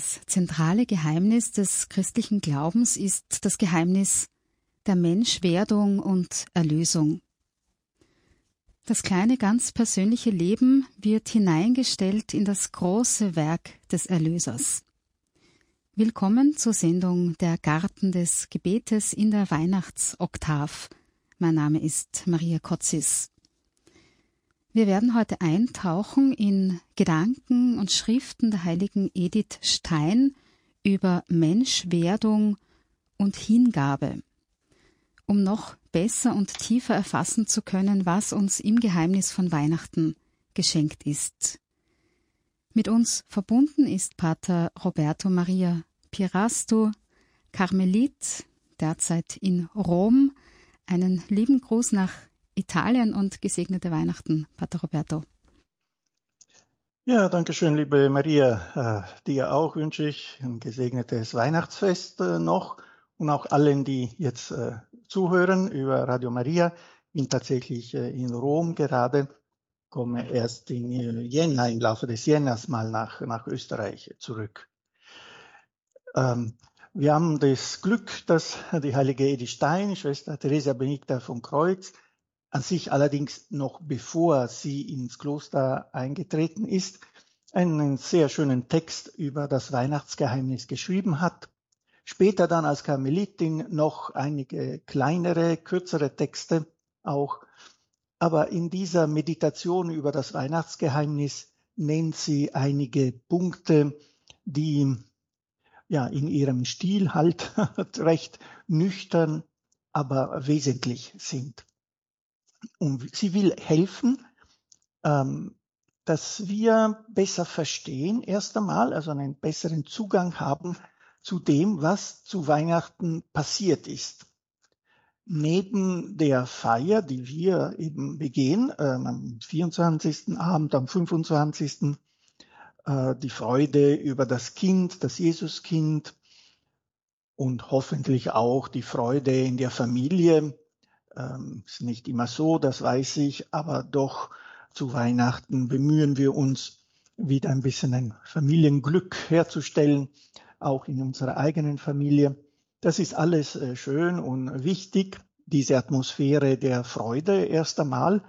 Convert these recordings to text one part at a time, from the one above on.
Das zentrale Geheimnis des christlichen Glaubens ist das Geheimnis der Menschwerdung und Erlösung. Das kleine ganz persönliche Leben wird hineingestellt in das große Werk des Erlösers. Willkommen zur Sendung Der Garten des Gebetes in der Weihnachtsoktav. Mein Name ist Maria Kotzis. Wir werden heute eintauchen in Gedanken und Schriften der heiligen Edith Stein über Menschwerdung und Hingabe, um noch besser und tiefer erfassen zu können, was uns im Geheimnis von Weihnachten geschenkt ist. Mit uns verbunden ist Pater Roberto Maria Pirasto, Karmelit, derzeit in Rom. Einen lieben Gruß nach Italien und gesegnete Weihnachten, Pater Roberto. Ja, danke schön, liebe Maria. Äh, dir auch wünsche ich ein gesegnetes Weihnachtsfest äh, noch und auch allen, die jetzt äh, zuhören über Radio Maria. Bin tatsächlich in Rom gerade, komme erst in Jänner, im Laufe des Jänners mal nach, nach Österreich zurück. Ähm, wir haben das Glück, dass die heilige Edith Stein, Schwester Theresia Benedicta vom Kreuz, an sich allerdings noch bevor sie ins Kloster eingetreten ist, einen sehr schönen Text über das Weihnachtsgeheimnis geschrieben hat. Später dann als Karmelitin noch einige kleinere, kürzere Texte auch. Aber in dieser Meditation über das Weihnachtsgeheimnis nennt sie einige Punkte, die ja in ihrem Stil halt recht nüchtern, aber wesentlich sind. Und sie will helfen, ähm, dass wir besser verstehen, erst einmal, also einen besseren Zugang haben zu dem, was zu Weihnachten passiert ist. Neben der Feier, die wir eben begehen, äh, am 24. Abend, am 25. Äh, die Freude über das Kind, das Jesuskind und hoffentlich auch die Freude in der Familie, ähm, ist nicht immer so, das weiß ich, aber doch zu Weihnachten bemühen wir uns, wieder ein bisschen ein Familienglück herzustellen, auch in unserer eigenen Familie. Das ist alles äh, schön und wichtig, diese Atmosphäre der Freude erst einmal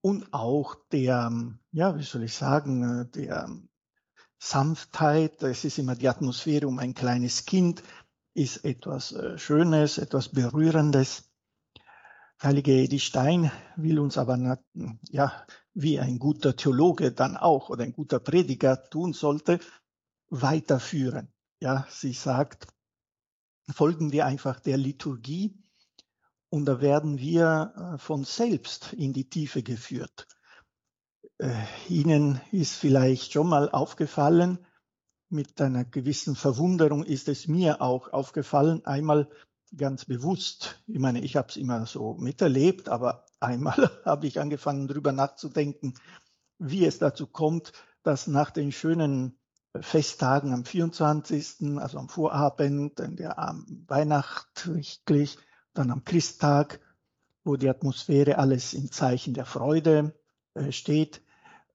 und auch der, ja, wie soll ich sagen, äh, der Sanftheit. Es ist immer die Atmosphäre um ein kleines Kind, ist etwas äh, Schönes, etwas Berührendes. Heilige Edith Stein will uns aber, ja, wie ein guter Theologe dann auch oder ein guter Prediger tun sollte, weiterführen. Ja, sie sagt, folgen wir einfach der Liturgie und da werden wir äh, von selbst in die Tiefe geführt. Äh, Ihnen ist vielleicht schon mal aufgefallen, mit einer gewissen Verwunderung ist es mir auch aufgefallen, einmal ganz bewusst. Ich meine, ich habe es immer so miterlebt, aber einmal habe ich angefangen, darüber nachzudenken, wie es dazu kommt, dass nach den schönen Festtagen am 24., also am Vorabend, in der am Weihnacht wirklich, dann am Christtag, wo die Atmosphäre alles im Zeichen der Freude äh, steht,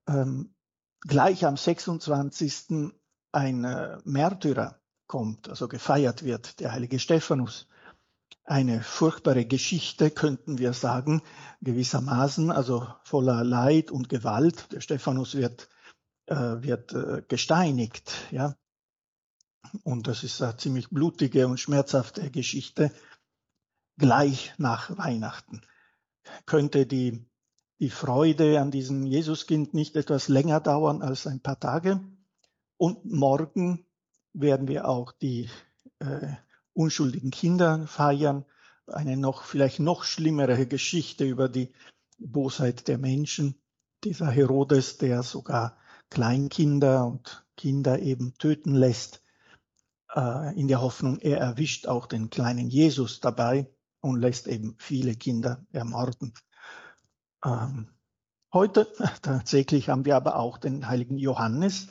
ähm, gleich am 26. ein äh, Märtyrer kommt, also gefeiert wird, der heilige Stephanus eine furchtbare Geschichte, könnten wir sagen, gewissermaßen, also voller Leid und Gewalt. Der Stephanus wird, äh, wird äh, gesteinigt, ja. Und das ist eine ziemlich blutige und schmerzhafte Geschichte, gleich nach Weihnachten. Könnte die, die Freude an diesem Jesuskind nicht etwas länger dauern als ein paar Tage? Und morgen werden wir auch die äh, unschuldigen Kindern feiern. Eine noch, vielleicht noch schlimmere Geschichte über die Bosheit der Menschen. Dieser Herodes, der sogar Kleinkinder und Kinder eben töten lässt, äh, in der Hoffnung, er erwischt auch den kleinen Jesus dabei und lässt eben viele Kinder ermorden. Ähm, heute tatsächlich haben wir aber auch den heiligen Johannes,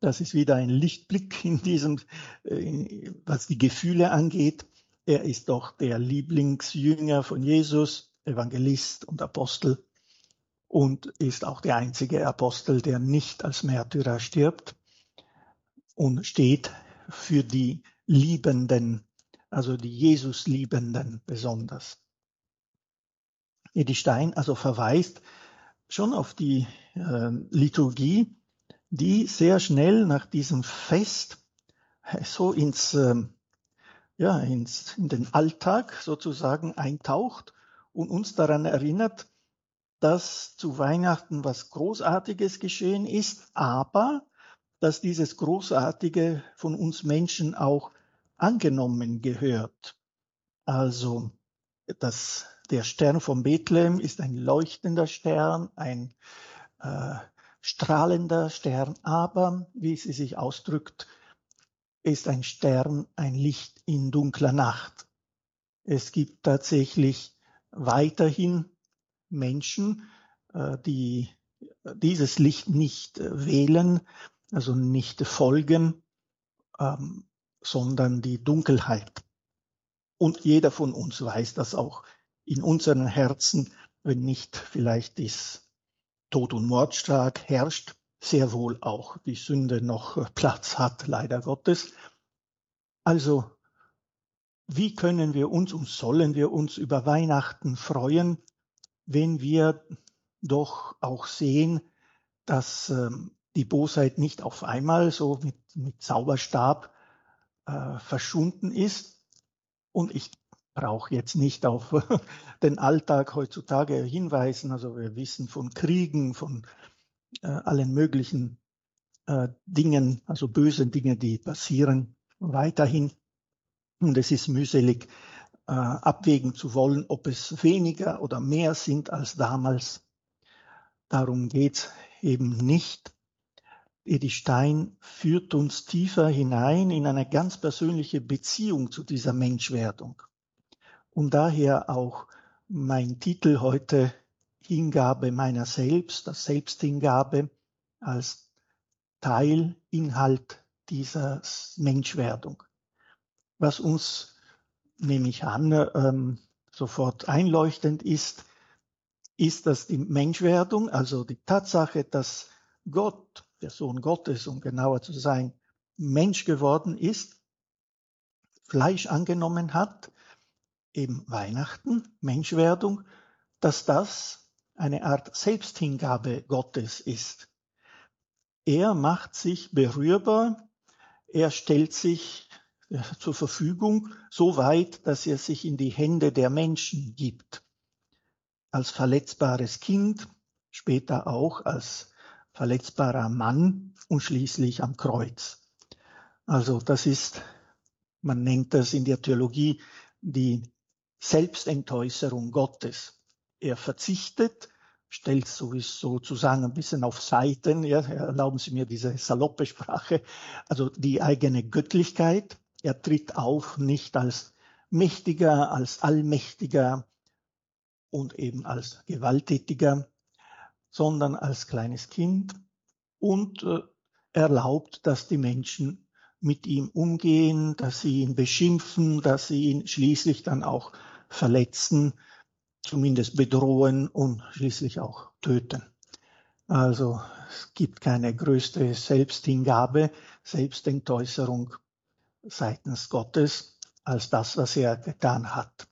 das ist wieder ein Lichtblick in diesem, äh, was die Gefühle angeht. Er ist doch der Lieblingsjünger von Jesus, Evangelist und Apostel und ist auch der einzige Apostel, der nicht als Märtyrer stirbt. und steht für die Liebenden, also die Jesus-Liebenden besonders. Stein also verweist schon auf die äh, Liturgie, die sehr schnell nach diesem Fest so ins, äh, ja, ins, in den Alltag sozusagen eintaucht und uns daran erinnert, dass zu Weihnachten was Großartiges geschehen ist, aber dass dieses Großartige von uns Menschen auch angenommen gehört. Also, dass der Stern von Bethlehem ist ein leuchtender Stern, ein äh, strahlender Stern, aber, wie sie sich ausdrückt, ist ein Stern ein Licht in dunkler Nacht. Es gibt tatsächlich weiterhin Menschen, äh, die dieses Licht nicht wählen, also nicht folgen, ähm, sondern die Dunkelheit. Und jeder von uns weiß das auch in unseren Herzen, wenn nicht vielleicht das Tod und Mordschlag herrscht, sehr wohl auch die Sünde noch Platz hat, leider Gottes. Also, wie können wir uns und sollen wir uns über Weihnachten freuen, wenn wir doch auch sehen, dass ähm, die Bosheit nicht auf einmal so mit, mit Zauberstab äh, verschwunden ist. Und ich brauche jetzt nicht auf den Alltag heutzutage hinweisen. Also wir wissen von Kriegen, von äh, allen möglichen äh, Dingen, also bösen Dinge, die passieren weiterhin. Und es ist mühselig, äh, abwägen zu wollen, ob es weniger oder mehr sind als damals. Darum geht eben nicht. Edi Stein führt uns tiefer hinein in eine ganz persönliche Beziehung zu dieser Menschwerdung. Und daher auch mein Titel heute Hingabe meiner selbst, das Selbsthingabe als Teil, Inhalt dieser Menschwerdung. Was uns, nehme ich an, ähm, sofort einleuchtend ist, ist, dass die Menschwerdung, also die Tatsache, dass Gott der Sohn Gottes, um genauer zu sein, Mensch geworden ist, Fleisch angenommen hat, eben Weihnachten, Menschwerdung, dass das eine Art Selbsthingabe Gottes ist. Er macht sich berührbar, er stellt sich zur Verfügung so weit, dass er sich in die Hände der Menschen gibt. Als verletzbares Kind, später auch als verletzbarer Mann und schließlich am Kreuz. Also das ist, man nennt das in der Theologie die Selbstentäußerung Gottes. Er verzichtet, stellt sozusagen ein bisschen auf Seiten, ja, erlauben Sie mir diese saloppe Sprache, also die eigene Göttlichkeit. Er tritt auf nicht als mächtiger, als allmächtiger und eben als gewalttätiger, sondern als kleines Kind und äh, erlaubt, dass die Menschen mit ihm umgehen, dass sie ihn beschimpfen, dass sie ihn schließlich dann auch verletzen, zumindest bedrohen und schließlich auch töten. Also es gibt keine größte Selbsthingabe, Selbstentäußerung seitens Gottes als das, was er getan hat.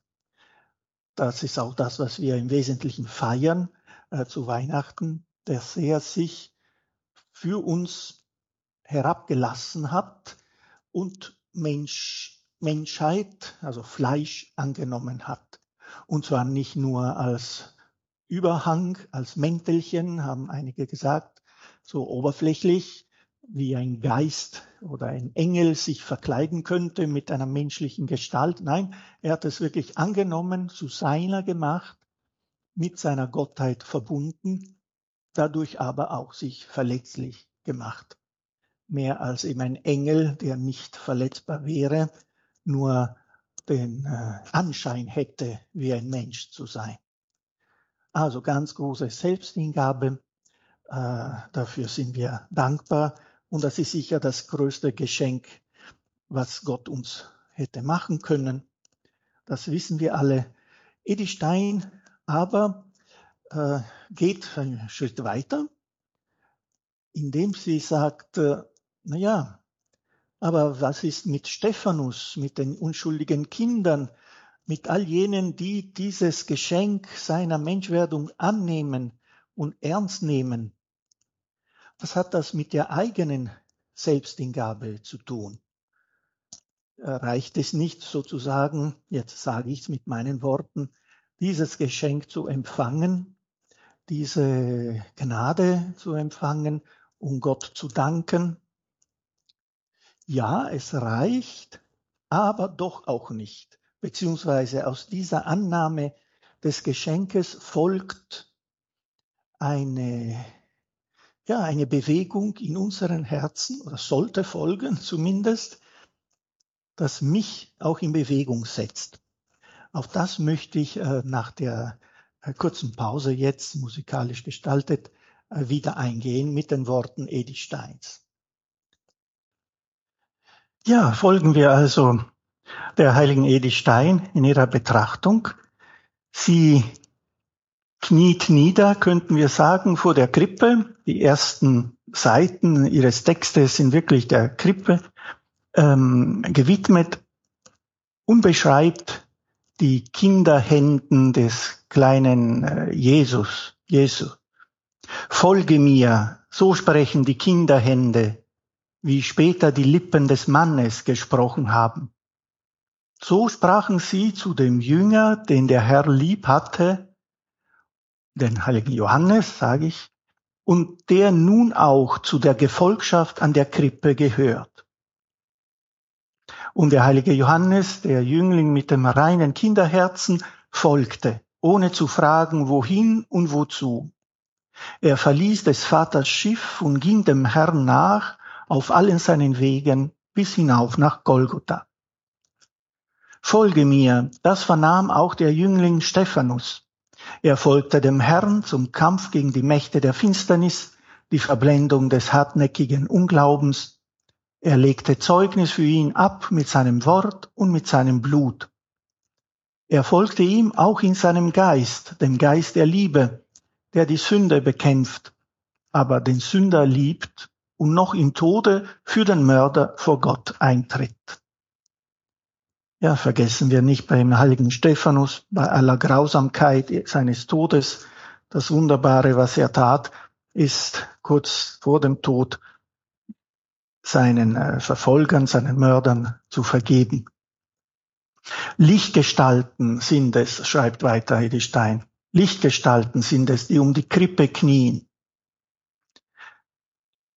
Das ist auch das, was wir im Wesentlichen feiern äh, zu Weihnachten, dass er sich für uns herabgelassen hat und Mensch, Menschheit, also Fleisch angenommen hat. Und zwar nicht nur als Überhang, als Mäntelchen, haben einige gesagt, so oberflächlich, wie ein Geist oder ein Engel sich verkleiden könnte mit einer menschlichen Gestalt. Nein, er hat es wirklich angenommen, zu seiner gemacht mit seiner Gottheit verbunden, dadurch aber auch sich verletzlich gemacht. Mehr als eben ein Engel, der nicht verletzbar wäre, nur den äh, Anschein hätte, wie ein Mensch zu sein. Also ganz große Selbsthingabe. Äh, dafür sind wir dankbar. Und das ist sicher das größte Geschenk, was Gott uns hätte machen können. Das wissen wir alle. Edi Stein aber äh, geht einen Schritt weiter, indem sie sagt, äh, na ja, Aber was ist mit Stephanus, mit den unschuldigen Kindern, mit all jenen, die dieses Geschenk seiner Menschwerdung annehmen und ernst nehmen? Was hat das mit der eigenen Selbsthingabe zu tun? Reicht es nicht sozusagen, jetzt sage ich es mit meinen Worten, dieses Geschenk zu empfangen, diese Gnade zu empfangen, um Gott zu danken? Ja, es reicht, aber doch auch nicht. Beziehungsweise aus dieser Annahme des Geschenkes folgt eine, ja, eine Bewegung in unseren Herzen oder sollte folgen zumindest, das mich auch in Bewegung setzt. Auf das möchte ich äh, nach der äh, kurzen Pause jetzt musikalisch gestaltet äh, wieder eingehen mit den Worten Edith Steins. Ja, folgen wir also der heiligen Edith Stein in ihrer Betrachtung. Sie kniet nieder, könnten wir sagen, vor der Krippe. Die ersten Seiten ihres Textes sind wirklich der Krippe ähm, gewidmet und beschreibt die Kinderhänden des kleinen äh, Jesus, Jesu. Folge mir, so sprechen die Kinderhände, wie später die Lippen des Mannes gesprochen haben. So sprachen sie zu dem Jünger, den der Herr lieb hatte, den heiligen Johannes, sage ich, und der nun auch zu der Gefolgschaft an der Krippe gehört. Und der heilige Johannes, der Jüngling mit dem reinen Kinderherzen, folgte, ohne zu fragen, wohin und wozu. Er verließ des Vaters Schiff und ging dem Herrn nach auf allen seinen Wegen bis hinauf nach Golgotha. Folge mir, das vernahm auch der Jüngling Stephanus. Er folgte dem Herrn zum Kampf gegen die Mächte der Finsternis, die Verblendung des hartnäckigen Unglaubens er legte Zeugnis für ihn ab mit seinem Wort und mit seinem Blut. Er folgte ihm auch in seinem Geist, dem Geist der Liebe, der die Sünde bekämpft, aber den Sünder liebt und noch im Tode für den Mörder vor Gott eintritt. Ja, vergessen wir nicht beim heiligen Stephanus, bei aller Grausamkeit seines Todes, das Wunderbare, was er tat, ist kurz vor dem Tod seinen äh, Verfolgern, seinen Mördern zu vergeben. Lichtgestalten sind es, schreibt weiter Hedestein. Lichtgestalten sind es, die um die Krippe knien.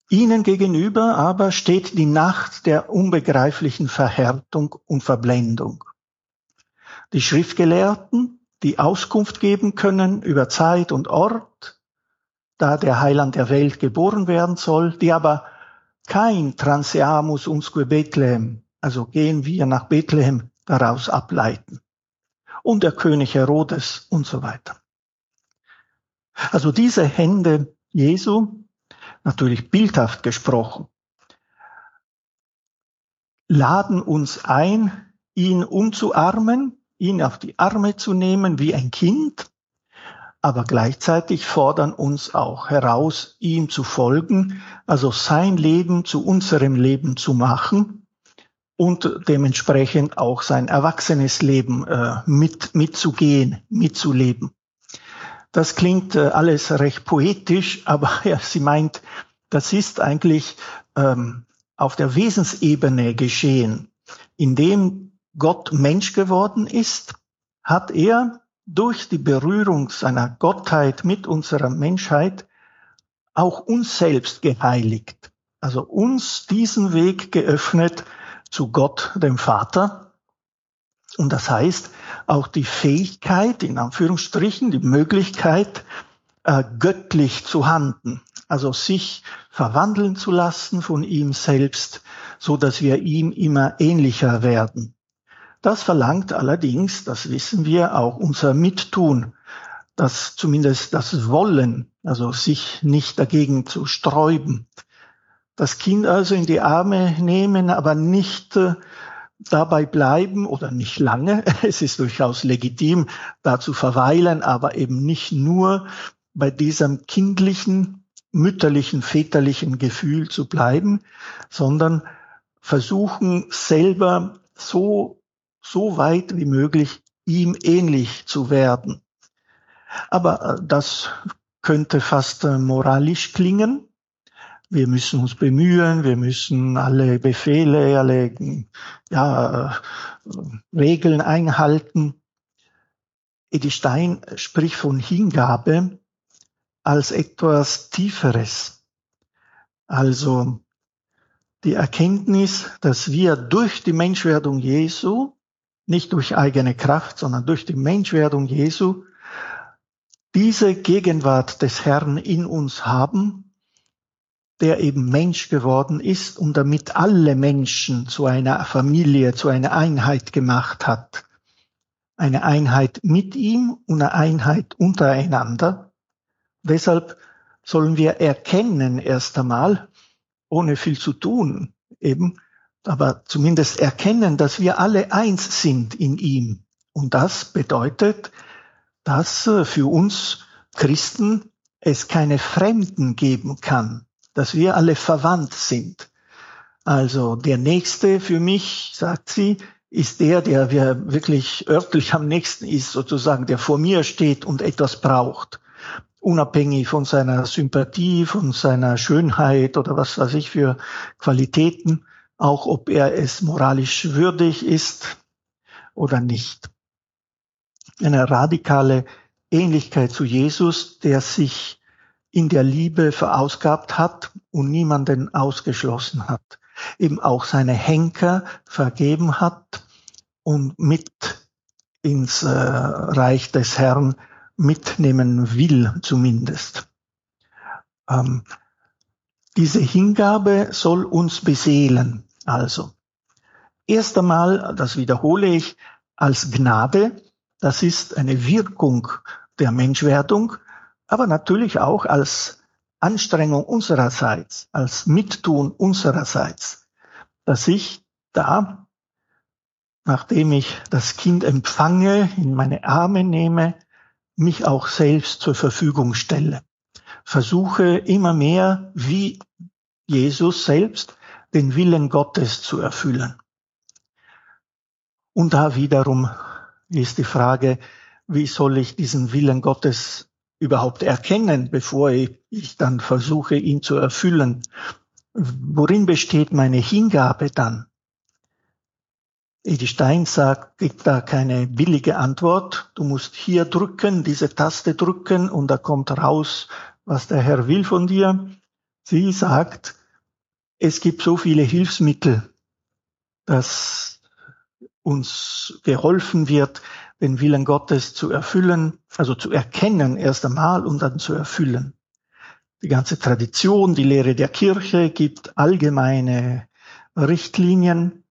Ihnen gegenüber aber steht die Nacht der unbegreiflichen Verhärtung und Verblendung. Die Schriftgelehrten, die Auskunft geben können über Zeit und Ort, da der Heiland der Welt geboren werden soll, die aber kein Transeamus umsque Bethlehem, also gehen wir nach Bethlehem, daraus ableiten. Und der König Herodes und so weiter. Also diese Hände Jesu, natürlich bildhaft gesprochen, laden uns ein, ihn umzuarmen, ihn auf die Arme zu nehmen wie ein Kind aber gleichzeitig fordern uns auch heraus, ihm zu folgen, also sein Leben zu unserem Leben zu machen und dementsprechend auch sein erwachsenes Leben äh, mit, mitzugehen, mitzuleben. Das klingt äh, alles recht poetisch, aber ja, sie meint, das ist eigentlich ähm, auf der Wesensebene geschehen. Indem Gott Mensch geworden ist, hat er durch die Berührung seiner Gottheit mit unserer Menschheit auch uns selbst geheiligt. Also uns diesen Weg geöffnet zu Gott, dem Vater. Und das heißt auch die Fähigkeit, in Anführungsstrichen, die Möglichkeit, äh, göttlich zu handeln. Also sich verwandeln zu lassen von ihm selbst, so dass wir ihm immer ähnlicher werden. Das verlangt allerdings, das wissen wir, auch unser Mittun, das zumindest das Wollen, also sich nicht dagegen zu sträuben. Das Kind also in die Arme nehmen, aber nicht äh, dabei bleiben oder nicht lange. Es ist durchaus legitim, da zu verweilen, aber eben nicht nur bei diesem kindlichen, mütterlichen, väterlichen Gefühl zu bleiben, sondern versuchen selber so, so weit wie möglich ihm ähnlich zu werden. Aber äh, das könnte fast äh, moralisch klingen. Wir müssen uns bemühen, wir müssen alle Befehle, alle ja, äh, Regeln einhalten. Edi Stein spricht von Hingabe als etwas Tieferes. Also die Erkenntnis, dass wir durch die Menschwerdung Jesu, nicht durch eigene Kraft, sondern durch die Menschwerdung Jesu, diese Gegenwart des Herrn in uns haben, der eben Mensch geworden ist und damit alle Menschen zu einer Familie, zu einer Einheit gemacht hat. Eine Einheit mit ihm und eine Einheit untereinander. Deshalb sollen wir erkennen erst einmal, ohne viel zu tun eben, aber zumindest erkennen, dass wir alle eins sind in ihm. Und das bedeutet, dass äh, für uns Christen es keine Fremden geben kann, dass wir alle verwandt sind. Also der Nächste für mich, sagt sie, ist der, der wirklich örtlich am nächsten ist, sozusagen, der vor mir steht und etwas braucht unabhängig von seiner Sympathie, von seiner Schönheit oder was weiß ich für Qualitäten, auch ob er es moralisch würdig ist oder nicht. Eine radikale Ähnlichkeit zu Jesus, der sich in der Liebe verausgabt hat und niemanden ausgeschlossen hat, eben auch seine Henker vergeben hat und mit ins äh, Reich des Herrn mitnehmen will zumindest. Ähm, diese Hingabe soll uns beseelen. Also, erst einmal, das wiederhole ich, als Gnade, das ist eine Wirkung der Menschwerdung, aber natürlich auch als Anstrengung unsererseits, als Mittun unsererseits, dass ich da, nachdem ich das Kind empfange, in meine Arme nehme, mich auch selbst zur Verfügung stelle. Versuche immer mehr wie Jesus selbst den Willen Gottes zu erfüllen. Und da wiederum ist die Frage, wie soll ich diesen Willen Gottes überhaupt erkennen, bevor ich dann versuche, ihn zu erfüllen? Worin besteht meine Hingabe dann? Edi Stein sagt, gibt da keine billige Antwort. Du musst hier drücken, diese Taste drücken und da kommt raus, was der Herr will von dir. Sie sagt, es gibt so viele Hilfsmittel, dass uns geholfen wird, den Willen Gottes zu erfüllen, also zu erkennen erst einmal und dann zu erfüllen. Die ganze Tradition, die Lehre der Kirche gibt allgemeine Richtlinien,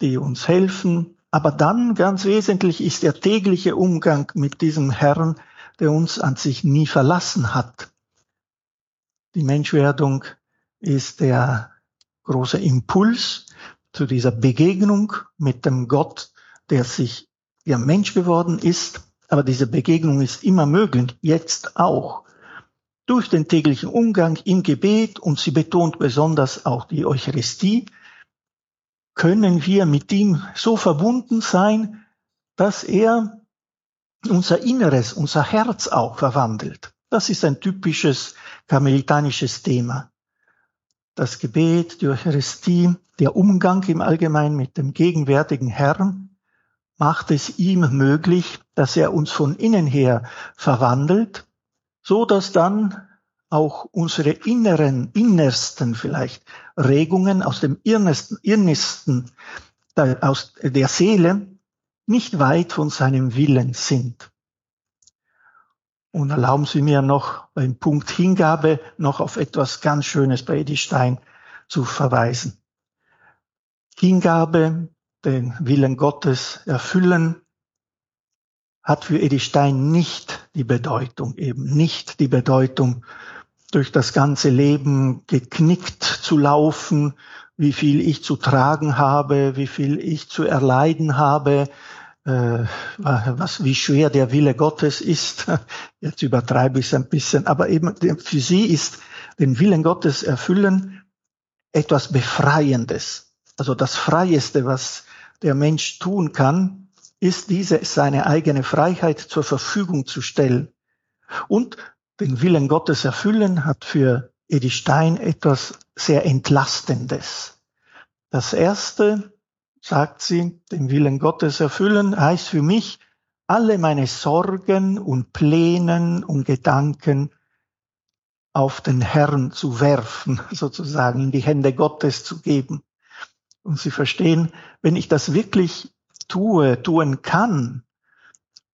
die uns helfen. Aber dann ganz wesentlich ist der tägliche Umgang mit diesem Herrn, der uns an sich nie verlassen hat. Die Menschwerdung ist der große Impuls zu dieser Begegnung mit dem Gott, der sich ja Mensch geworden ist. Aber diese Begegnung ist immer möglich, jetzt auch. Durch den täglichen Umgang im Gebet und sie betont besonders auch die Eucharistie, können wir mit ihm so verbunden sein, dass er unser Inneres, unser Herz auch verwandelt. Das ist ein typisches karmelitanisches Thema. Das Gebet, die Eucharistie, der Umgang im Allgemeinen mit dem gegenwärtigen Herrn macht es ihm möglich, dass er uns von innen her verwandelt, so dass dann auch unsere inneren, innersten vielleicht Regungen aus dem Innersten, Innersten aus der Seele nicht weit von seinem Willen sind. Und erlauben Sie mir noch beim Punkt Hingabe noch auf etwas ganz Schönes bei Edith Stein zu verweisen. Hingabe, den Willen Gottes erfüllen, hat für Edith Stein nicht die Bedeutung, eben nicht die Bedeutung, durch das ganze Leben geknickt zu laufen, wie viel ich zu tragen habe, wie viel ich zu erleiden habe, äh, was, wie schwer der Wille Gottes ist. Jetzt übertreibe ich es ein bisschen, aber eben für sie ist den Willen Gottes erfüllen etwas Befreiendes. Also das Freieste, was der Mensch tun kann, ist diese seine eigene Freiheit zur Verfügung zu stellen. Und den Willen Gottes erfüllen hat für Edi Stein etwas sehr Entlastendes. Das erste, sagt sie, den Willen Gottes erfüllen, heißt für mich, alle meine Sorgen und Plänen und Gedanken auf den Herrn zu werfen, sozusagen in die Hände Gottes zu geben. Und Sie verstehen, wenn ich das wirklich tue, tun kann,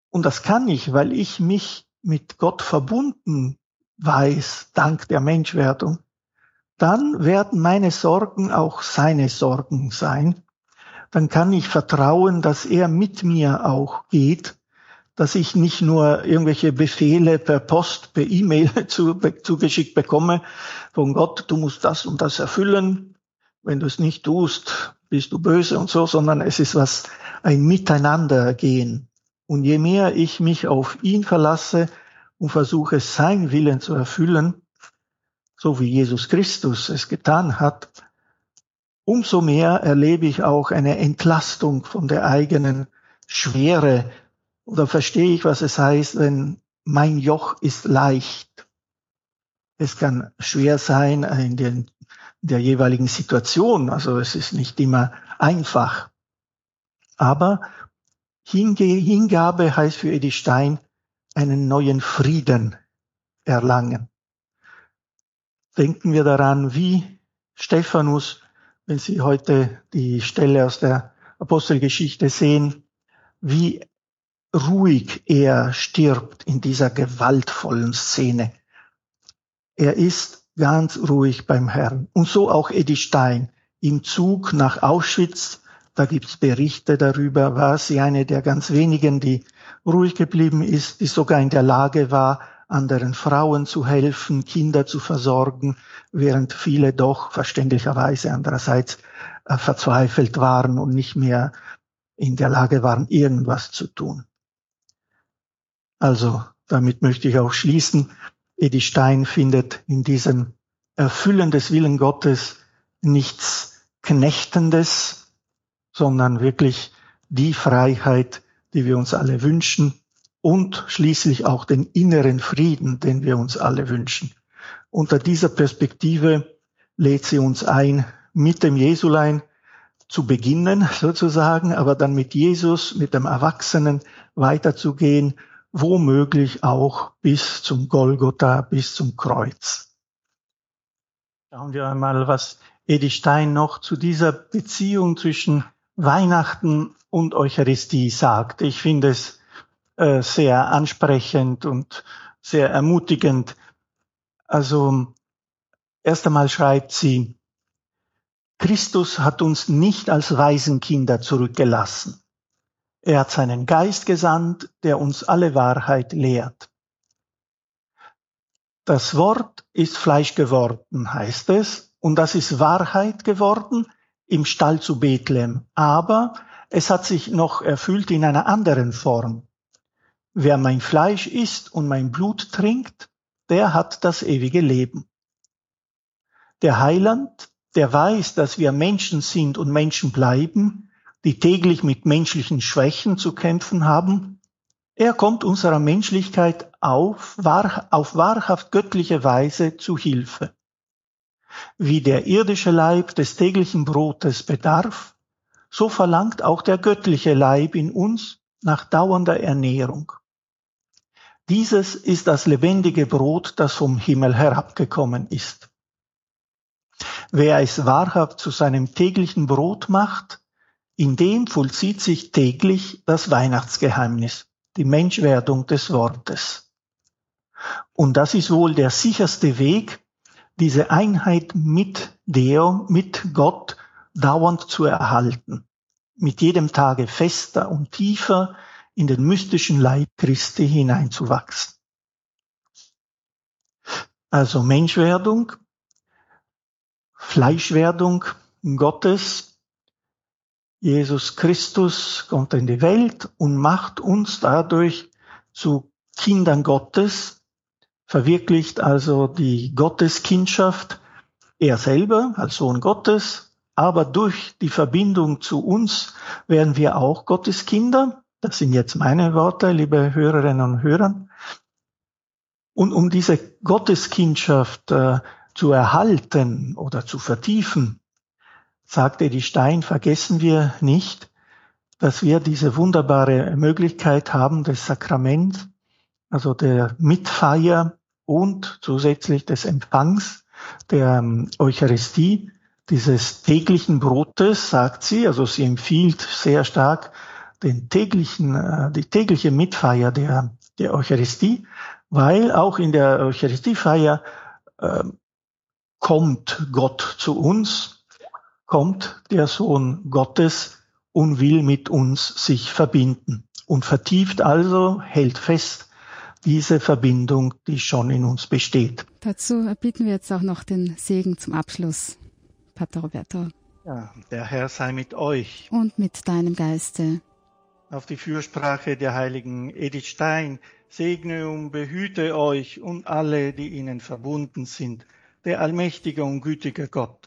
und das kann ich, weil ich mich mit Gott verbunden weiß, dank der Menschwerdung, dann werden meine Sorgen auch seine Sorgen sein. Dann kann ich vertrauen, dass er mit mir auch geht dass ich nicht nur irgendwelche Befehle per Post, per E-Mail zugeschickt bekomme von Gott, du musst das und das erfüllen. Wenn du es nicht tust, bist du böse und so, sondern es ist was, ein Miteinandergehen. Und je mehr ich mich auf ihn verlasse und versuche, sein Willen zu erfüllen, so wie Jesus Christus es getan hat, umso mehr erlebe ich auch eine Entlastung von der eigenen Schwere, oder verstehe ich, was es heißt, wenn mein Joch ist leicht. Es kann schwer sein in, den, der jeweiligen Situation. Also es ist nicht immer einfach. Aber Hingabe heißt für Edi Stein einen neuen Frieden erlangen. Denken wir daran, wie Stephanus, wenn Sie heute die Stelle aus der Apostelgeschichte sehen, wie ruhig er stirbt in dieser gewaltvollen Szene. Er ist ganz ruhig beim Herrn. Und so auch Edi Stein im Zug nach Auschwitz. Da gibt's Berichte darüber, war sie eine der ganz wenigen, die ruhig geblieben ist, die sogar in der Lage war, anderen Frauen zu helfen, Kinder zu versorgen, während viele doch verständlicherweise andererseits äh, verzweifelt waren und nicht mehr in der Lage waren, irgendwas zu tun. Also damit möchte ich auch schließen. Edi Stein findet in diesem Erfüllen des Willen Gottes nichts Knechtendes, sondern wirklich die Freiheit, die wir uns alle wünschen und schließlich auch den inneren Frieden, den wir uns alle wünschen. Unter dieser Perspektive lädt sie uns ein, mit dem Jesulein zu beginnen sozusagen, aber dann mit Jesus, mit dem Erwachsenen weiterzugehen womöglich auch bis zum Golgotha, bis zum Kreuz. Schauen wir einmal, was Edi Stein noch zu dieser Beziehung zwischen Weihnachten und Eucharistie sagt. Ich finde es äh, sehr ansprechend und sehr ermutigend. Also, erst einmal schreibt sie, Christus hat uns nicht als Waisenkinder zurückgelassen. Er hat seinen Geist gesandt, der uns alle Wahrheit lehrt. Das Wort ist Fleisch geworden, heißt es, und das ist Wahrheit geworden im Stall zu Bethlehem. Aber es hat sich noch erfüllt in einer anderen Form. Wer mein Fleisch isst und mein Blut trinkt, der hat das ewige Leben. Der Heiland, der weiß, dass wir Menschen sind und Menschen bleiben, die täglich mit menschlichen Schwächen zu kämpfen haben. Er kommt unserer Menschlichkeit auf, wahr, auf wahrhaft göttliche Weise zu Hilfe. Wie der irdische Leib des täglichen Brotes bedarf, so verlangt auch der göttliche Leib in uns nach dauernder Ernährung. Dieses ist das lebendige Brot, das vom Himmel herabgekommen ist. Wer es wahrhaft zu seinem täglichen Brot macht, in dem vollzieht sich täglich das Weihnachtsgeheimnis, die Menschwerdung des Wortes. Und das ist wohl der sicherste Weg, diese Einheit mit Deo, mit Gott dauernd zu erhalten, mit jedem Tage fester und tiefer in den mystischen Leib Christi hineinzuwachsen. Also Menschwerdung, Fleischwerdung Gottes Jesus Christus kommt in die Welt und macht uns dadurch zu Kindern Gottes, verwirklicht also die Gotteskindschaft, er selber als Sohn Gottes, aber durch die Verbindung zu uns werden wir auch Gottes Kinder. Das sind jetzt meine Worte, liebe Hörerinnen und Hörer. Und um diese Gotteskindschaft äh, zu erhalten oder zu vertiefen, sagte die Stein, vergessen wir nicht, dass wir diese wunderbare Möglichkeit haben des Sakraments, also der Mitfeier und zusätzlich des Empfangs der ähm, Eucharistie, dieses täglichen Brotes, sagt sie, also sie empfiehlt sehr stark den täglichen, äh, die tägliche Mitfeier der, der Eucharistie, weil auch in der Eucharistiefeier äh, kommt Gott zu uns, kommt der Sohn Gottes und will mit uns sich verbinden und vertieft also, hält fest diese Verbindung, die schon in uns besteht. Dazu bitten wir jetzt auch noch den Segen zum Abschluss, Pater Roberto. Ja, der Herr sei mit euch. Und mit deinem Geiste. Auf die Fürsprache der heiligen Edith Stein segne und behüte euch und alle, die ihnen verbunden sind, der allmächtige und gütige Gott,